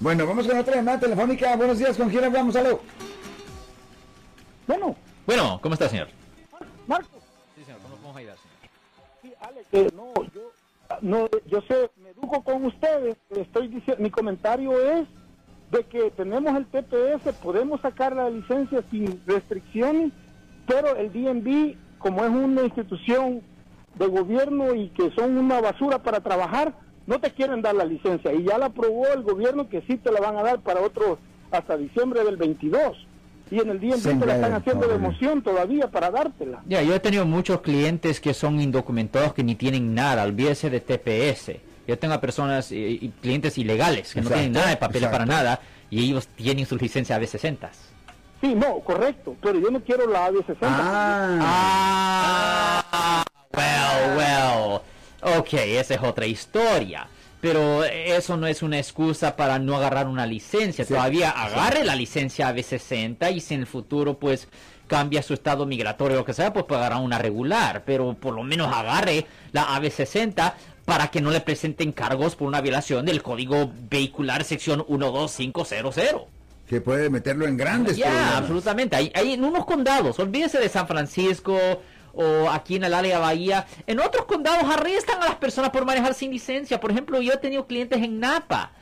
Bueno, vamos con otra llamada telefónica. Buenos días, ¿con quién hablamos? Aló. Bueno, Bueno, ¿cómo está, señor? Marco. Sí, señor, ¿cómo podemos ayudar, señor? Sí, Alex, eh, no, yo, no, yo sé, me educo con ustedes. Estoy diciendo, mi comentario es de que tenemos el TPS, podemos sacar la licencia sin restricciones, pero el DNB, como es una institución de gobierno y que son una basura para trabajar, no te quieren dar la licencia. Y ya la aprobó el gobierno que sí te la van a dar para otros hasta diciembre del 22. Y en el DNB te la están haciendo de emoción todavía para dártela. Ya, yo he tenido muchos clientes que son indocumentados que ni tienen nada, olvídese de TPS. Yo tengo a personas, y clientes ilegales que no tienen nada de papel para nada y ellos tienen su licencia AB60. Sí, no, correcto, pero yo no quiero la AB60. Ah, Ok, esa es otra historia. Pero eso no es una excusa para no agarrar una licencia. Sí, Todavía sí. agarre la licencia AB60 y si en el futuro pues cambia su estado migratorio o lo que sea, pues agarrar una regular. Pero por lo menos agarre la AB60 para que no le presenten cargos por una violación del código vehicular sección 12500. que puede meterlo en grandes Ya, problemas. absolutamente. Hay, hay en unos condados, olvídese de San Francisco o aquí en el área Bahía. En otros condados arrestan a las personas por manejar sin licencia. Por ejemplo, yo he tenido clientes en Napa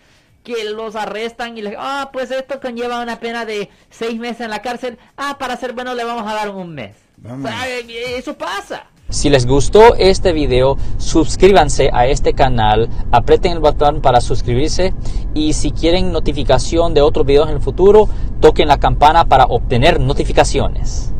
que los arrestan y les ah, pues esto conlleva una pena de seis meses en la cárcel. Ah, para ser bueno le vamos a dar un mes. Vamos. O sea, eh, eso pasa. Si les gustó este video, suscríbanse a este canal, aprieten el botón para suscribirse y si quieren notificación de otros videos en el futuro, toquen la campana para obtener notificaciones.